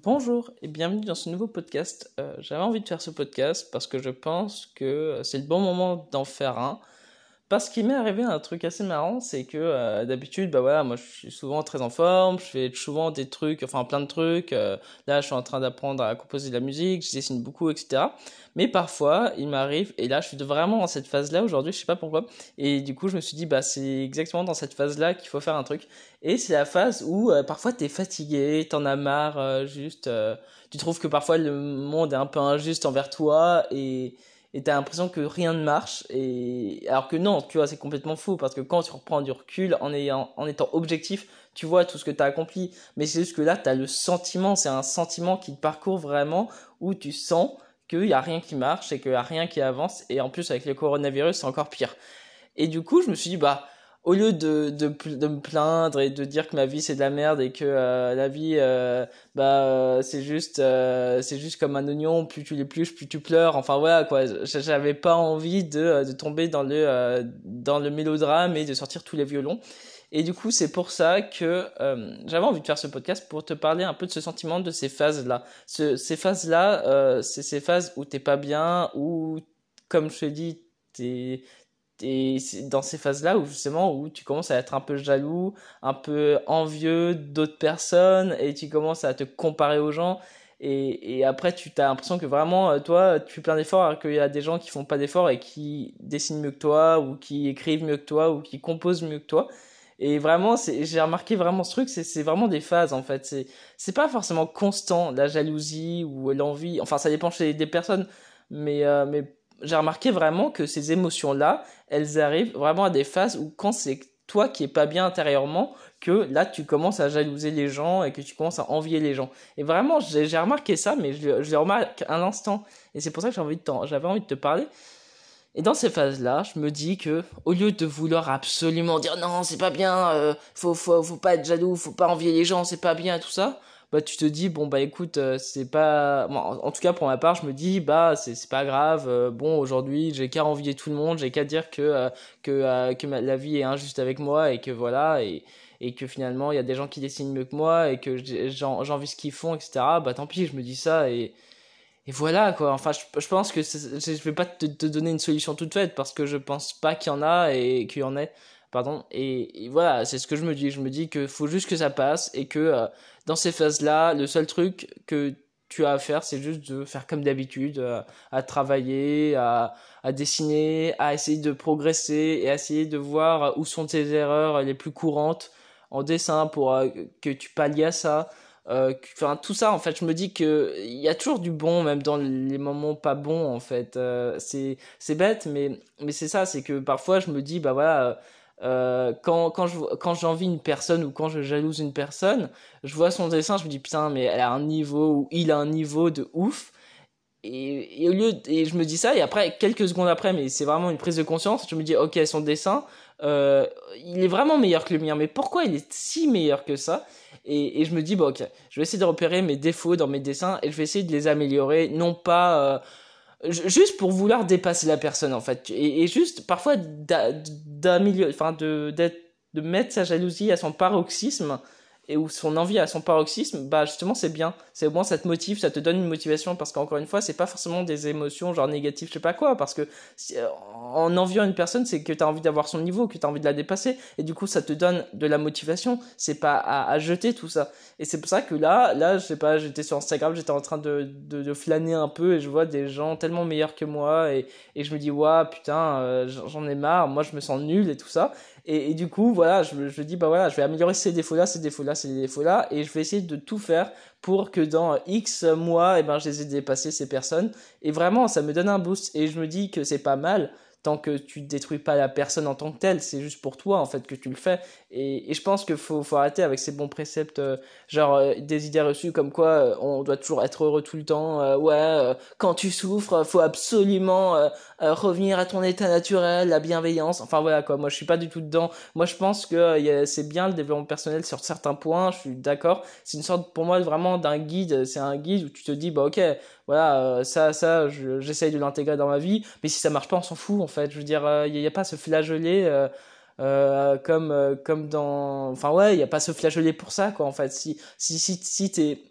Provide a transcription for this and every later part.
Bonjour et bienvenue dans ce nouveau podcast. Euh, j'avais envie de faire ce podcast parce que je pense que c'est le bon moment d'en faire un. Parce qu'il m'est arrivé un truc assez marrant, c'est que euh, d'habitude, bah voilà, moi je suis souvent très en forme, je fais souvent des trucs, enfin plein de trucs. Euh, là, je suis en train d'apprendre à composer de la musique, je dessine beaucoup, etc. Mais parfois, il m'arrive, et là, je suis vraiment dans cette phase-là aujourd'hui, je sais pas pourquoi. Et du coup, je me suis dit, bah c'est exactement dans cette phase-là qu'il faut faire un truc. Et c'est la phase où euh, parfois t'es fatigué, t'en as marre, juste, tu trouves que parfois le monde est un peu injuste envers toi et et t'as l'impression que rien ne marche et alors que non tu vois c'est complètement faux parce que quand tu reprends du recul en ayant en étant objectif tu vois tout ce que t'as accompli. Mais c'est juste que là t'as le sentiment c'est un sentiment qui te parcourt vraiment où tu sens qu'il y a rien qui marche et qu'il y a rien qui avance. Et en plus avec le coronavirus c'est encore pire. Et du coup je me suis dit bah au lieu de, de, de, me plaindre et de dire que ma vie c'est de la merde et que euh, la vie euh, bah euh, c'est juste c'est juste comme un oignon plus tu l'épluches plus tu pleures. Enfin voilà quoi. J'avais pas envie de, de tomber dans le dans le mélodrame et de sortir tous les violons. Et du coup c'est pour ça que j'avais envie de faire ce podcast pour te parler un peu de ce sentiment de ces phases là ce, ces phases là c'est ces phases où t'es pas bien où comme je te dis t'es et c'est dans ces phases-là où justement où tu commences à être un peu jaloux, un peu envieux d'autres personnes et tu commences à te comparer aux gens et, et après tu as l'impression que vraiment euh, toi tu fais plein d'efforts alors qu'il y a des gens qui font pas d'efforts et qui dessinent mieux que toi ou qui écrivent mieux que toi ou qui composent mieux que toi. Et vraiment, j'ai remarqué vraiment ce truc, c'est vraiment des phases en fait. C'est c'est pas forcément constant la jalousie ou l'envie. Enfin, ça dépend chez des personnes, mais euh, mais j'ai remarqué vraiment que ces émotions-là, elles arrivent vraiment à des phases où quand c'est toi qui es pas bien intérieurement, que là tu commences à jalouser les gens et que tu commences à envier les gens. Et vraiment, j'ai remarqué ça, mais je, je le remarque à l'instant. Et c'est pour ça que j'avais envie, de envie de te parler. Et dans ces phases-là, je me dis que au lieu de vouloir absolument dire non, c'est pas bien, euh, faut, faut, faut pas être jaloux, faut pas envier les gens, c'est pas bien, tout ça, bah tu te dis bon bah écoute euh, c'est pas en, tout cas pour ma part je me dis bah c'est c'est pas grave euh, bon aujourd'hui j'ai qu'à envier tout le monde j'ai qu'à dire que euh, que que la vie est injuste avec moi et que voilà et et que finalement il y a des gens qui dessinent mieux que moi et que j'envie ce qu'ils font etc bah tant pis je me dis ça et et voilà quoi. Enfin je, je pense que je vais pas te, te donner une solution toute faite parce que je pense pas qu'il y en a et qu'il y en ait pardon. Et, voilà c'est ce que je me dis. Je me dis que faut juste que ça passe et que euh, dans ces phases là le seul truc que tu as à faire c'est juste de faire comme d'habitude euh, à travailler à, à dessiner à essayer de progresser et à essayer de voir où sont tes erreurs les plus courantes en dessin pour euh, que tu pallies à ça. Enfin tout ça en fait je me dis que il y a toujours du bon même dans les moments pas bons en fait. C'est c'est bête mais mais c'est ça. C'est que parfois je me dis bah voilà euh, quand, quand, je, quand j'envie une personne ou quand je jalouse une personne, je vois son dessin, je me dis putain, mais elle a un niveau ou il a un niveau de ouf. Et, et, au lieu et je me dis ça et après quelques secondes après mais c'est vraiment une prise de conscience je me dis ok son dessin euh, il est vraiment meilleur que le mien. Mais pourquoi il est si meilleur que ça? Et, et je me dis bon ok je vais essayer de repérer mes défauts dans mes dessins et je vais essayer de les améliorer. Non pas euh, juste pour vouloir dépasser la personne en fait. Et, juste parfois d'améliorer enfin de d'être de mettre sa jalousie à son paroxysme et où son envie à son paroxysme, bah justement c'est bien. C'est au moins ça te motive, ça te donne une motivation parce qu'encore une fois c'est pas forcément des émotions genre négatives, je sais pas quoi, parce que euh, en enviant une personne c'est que tu as envie d'avoir son niveau, que tu as envie de la dépasser et du coup ça te donne de la motivation. C'est pas à, à, jeter tout ça. Et c'est pour ça que là, là je sais pas, j'étais sur Instagram, j'étais en train de, de, de, flâner un peu et je vois des gens tellement meilleurs que moi et, et je me dis waouh putain euh, j'en ai marre, moi je me sens nul et tout ça. Et, du coup, voilà, je, je dis, bah voilà, je vais améliorer ces défauts-là, ces défauts-là, ces défauts-là, et je vais essayer de tout faire pour que dans X mois, eh ben, je les ai dépassés, ces personnes. Et vraiment, ça me donne un boost. Et je me dis que c'est pas mal tant que tu détruis pas la personne en tant que telle, c'est juste pour toi en fait que tu le fais. Et, et je pense qu'il faut, faut arrêter avec ces bons préceptes, euh, genre euh, des idées reçues comme quoi euh, on doit toujours être heureux tout le temps. ouais, quand tu souffres, faut absolument revenir à ton état naturel, la bienveillance. Enfin voilà quoi. Moi je suis pas du tout dedans. Moi je pense que c'est bien le développement personnel sur certains points. Je suis d'accord. C'est une sorte pour moi vraiment d'un guide. C'est un guide où tu te dis bah ok voilà ça ça j'essaye de l'intégrer dans ma vie. Mais si ça marche pas on s'en fout en fait. Je veux dire il n'y a, pas ce flageoler euh, comme euh, comme dans enfin ouais il y a pas ce flageolet pour ça quoi en fait. Si si si si t'es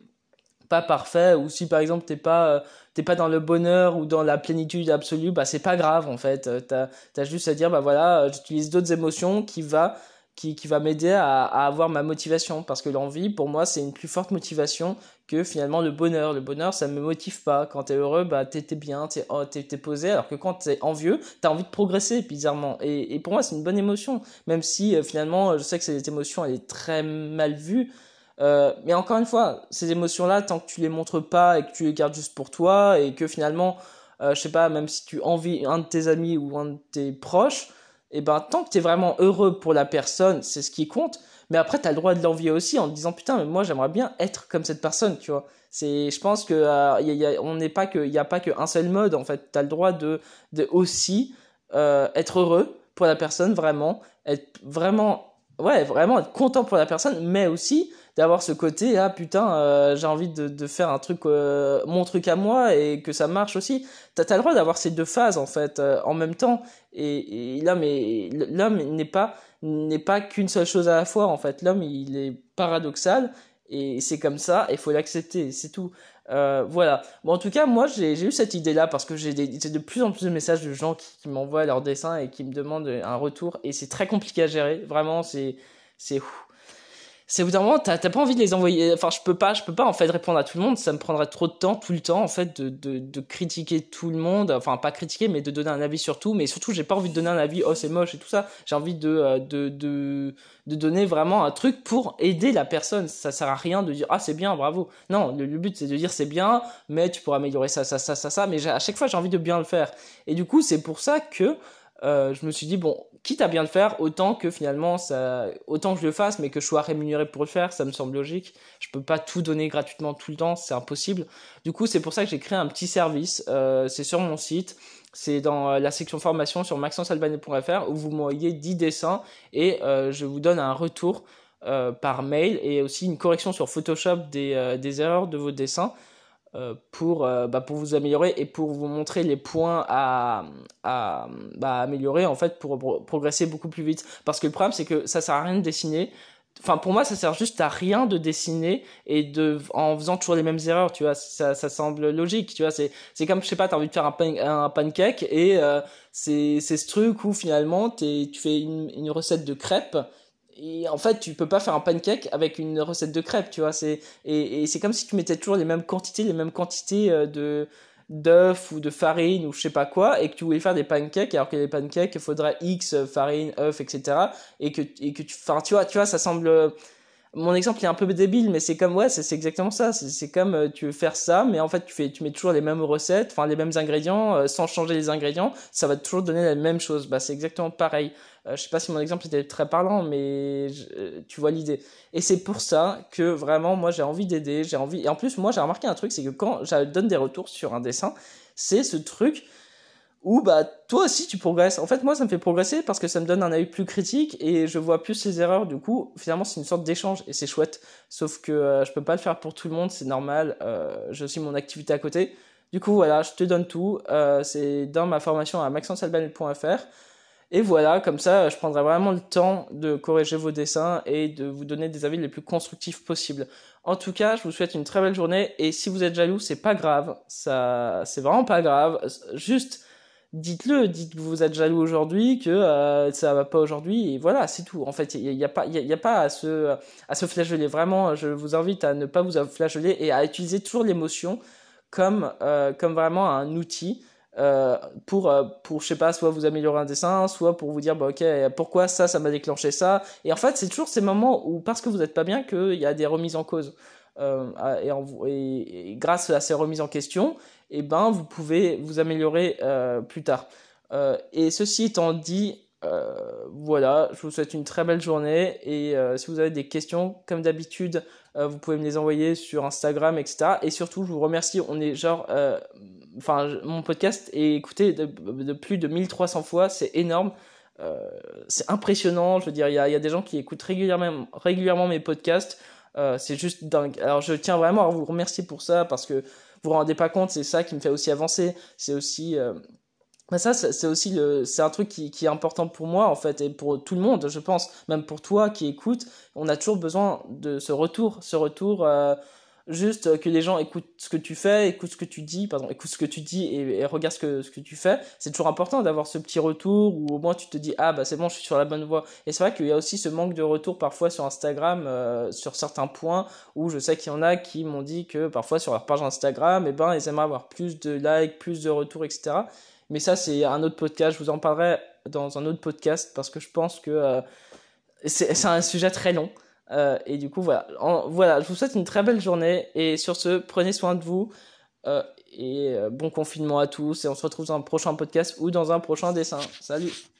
pas parfait ou si par exemple t'es pas t'es pas dans le bonheur ou dans la plénitude absolue bah c'est pas grave en fait. T'as as juste à dire bah voilà j'utilise d'autres émotions qui va qui, qui va m'aider à, à, avoir ma motivation. Parce que l'envie pour moi c'est une plus forte motivation que finalement le bonheur. Le bonheur ça me motive pas. Quand t'es heureux bah t'es bien t'es oh, posé. Alors que quand t'es envieux t'as envie de progresser bizarrement. Et, et pour moi c'est une bonne émotion. Même si euh, finalement je sais que cette émotion elle est très mal vue euh, mais encore une fois, ces émotions-là, tant que tu les montres pas et que tu les gardes juste pour toi et que finalement, euh, je sais pas, même si tu envies un de tes amis ou un de tes proches, et eh ben tant que tu es vraiment heureux pour la personne, c'est ce qui compte. Mais après, tu as le droit de l'envier aussi en te disant putain, mais moi j'aimerais bien être comme cette personne, tu vois. C'est, je pense que euh, y a, on n'est pas que, il n'y a pas qu'un seul mode en fait. Tu as le droit de, de aussi euh, être heureux pour la personne vraiment, être vraiment, ouais, vraiment être content pour la personne, mais aussi d'avoir ce côté ah putain euh, j'ai envie de, faire un truc euh, mon truc à moi et que ça marche aussi t'as as le droit d'avoir ces deux phases en fait euh, en même temps et, l'homme l'homme n'est pas n'est pas qu'une seule chose à la fois en fait l'homme il est paradoxal et c'est comme ça il faut l'accepter c'est tout voilà. Bon, en tout cas, moi, j'ai eu cette idée-là parce que j'ai de plus en plus de messages de gens qui, qui m'envoient leurs dessins et qui me demandent un retour. Et c'est très compliqué à gérer. Vraiment, c'est c'est c'est au bout d'un moment t'as pas envie de les envoyer enfin je peux pas je peux pas en fait répondre à tout le monde. Ça me prendrait trop de temps tout le temps en fait de, de, de critiquer tout le monde. Enfin pas critiquer mais de donner un avis sur tout. Mais surtout j'ai pas envie de donner un avis oh c'est moche et tout ça. J'ai envie de, euh, de de de donner vraiment un truc pour aider la personne. Ça sert à rien de dire ah c'est bien bravo. Non le, but c'est de dire c'est bien mais tu pourras améliorer ça ça ça ça ça. Mais à chaque fois j'ai envie de bien le faire. Et du coup c'est pour ça que euh, je me suis dit bon quitte à bien le faire, autant que finalement ça, autant que je le fasse, mais que je sois rémunéré pour le faire, ça me semble logique. Je peux pas tout donner gratuitement tout le temps, c'est impossible. Du coup, c'est pour ça que j'ai créé un petit service. Euh, c'est sur mon site. C'est dans euh, la section formation sur maxencealbanais.fr où vous m'envoyez 10 dessins et je vous donne un retour par mail et aussi une correction sur Photoshop des erreurs de vos dessins. Euh, pour, euh, bah, pour vous améliorer et pour vous montrer les points à, à bah, améliorer en fait pour, progresser beaucoup plus vite. Parce que le problème c'est que ça sert à rien de dessiner. Enfin pour moi ça sert juste à rien de dessiner et de en faisant toujours les mêmes erreurs tu vois ça, ça semble logique tu vois c'est c'est comme je sais pas t'as envie de faire un, un pancake et euh, c'est c'est ce truc où finalement tu fais une, une recette de crêpes et en fait tu peux pas faire un pancake avec une recette de crêpes tu vois c'est et, et c'est comme si tu mettais toujours les mêmes quantités les mêmes quantités euh, de d'œufs ou de farine ou je sais pas quoi et que tu voulais faire des pancakes alors que les pancakes il faudrait x farine œufs etc et que et que tu enfin tu vois tu vois ça semble mon exemple est un peu débile, mais c'est comme ouais, c'est exactement ça. C'est comme euh, tu veux faire ça, mais en fait tu mets toujours les mêmes recettes, enfin les mêmes ingrédients, euh, sans changer les ingrédients, ça va toujours donner la même chose. Bah c'est exactement pareil. Euh, je sais pas si mon exemple était très parlant, mais tu vois l'idée. Et c'est pour ça que vraiment moi j'ai envie d'aider, j'ai envie. Et en plus moi j'ai remarqué un truc, c'est que quand je donne des retours sur un dessin, c'est ce truc ou bah toi aussi tu progresses. En fait moi ça me fait progresser parce que ça me donne un œil plus critique et je vois plus les erreurs. Du coup finalement c'est une sorte d'échange et c'est chouette. Sauf que euh, je peux pas le faire pour tout le monde, c'est normal. Euh, j'ai aussi mon activité à côté. Du coup voilà je te donne tout. Euh, c'est dans ma formation à maxencealbanel.fr. Et voilà, comme ça, je prendrai vraiment le temps de corriger vos dessins et de vous donner des avis les plus constructifs possibles. En tout cas, je vous souhaite une très belle journée et si vous êtes jaloux, c'est pas grave. Ça, c'est vraiment pas grave. Juste, dites-le, dites que vous êtes jaloux aujourd'hui, que euh, ça va pas aujourd'hui, et voilà, c'est tout. En fait, il n'y a, a, pas, il y a, pas à se, à se flageller. Vraiment, je vous invite à ne pas vous flageller et à utiliser toujours l'émotion comme, euh, comme vraiment un outil. Euh, pour euh, pour je sais pas soit vous améliorer un dessin soit pour vous dire bah ok pourquoi ça ça m'a déclenché ça et en fait c'est toujours ces moments où parce que vous n'êtes pas bien qu'il y a des remises en cause et, grâce à ces remises en question eh ben, vous pouvez vous améliorer euh, plus tard. Euh, et ceci étant dit, euh, voilà, je vous souhaite une très belle journée et si vous avez des questions, comme d'habitude, vous pouvez me les envoyer sur Instagram, etc. Et surtout, je vous remercie. On est genre, enfin, mon podcast est écouté de, plus de 1300 fois, c'est énorme. c'est impressionnant. Je veux dire, il y a, y a, des gens qui écoutent régulièrement, régulièrement mes podcasts. c'est juste dingue. Alors, je tiens vraiment à vous remercier pour ça parce que vous vous rendez pas compte, c'est ça qui me fait aussi avancer. C'est aussi euh... Bah, ça, c'est aussi le, c'est un truc qui, qui, est important pour moi en fait et pour tout le monde, je pense, même pour toi qui écoute, on a toujours besoin de ce retour, ce retour. Euh, juste que les gens écoutent ce que tu fais, écoutent ce que tu dis, pardon, écoutent ce que tu dis et, regardent ce que, ce que tu fais. C'est toujours important d'avoir ce petit retour où au moins tu te dis ah bah c'est bon, je suis sur la bonne voie. Et c'est vrai qu'il y a aussi ce manque de retour parfois sur Instagram euh, sur certains points où je sais qu'il y en a qui m'ont dit que parfois sur leur page Instagram, eh ben ils aimeraient avoir plus de likes, plus de retours, etc. Mais ça c'est un autre podcast, je vous en parlerai dans un autre podcast parce que je pense que euh, c'est un sujet très long. Euh, et du coup, voilà. voilà, je vous souhaite une très belle journée. Et sur ce, prenez soin de vous. Euh, et bon confinement à tous. Et on se retrouve dans un prochain podcast ou dans un prochain dessin. Salut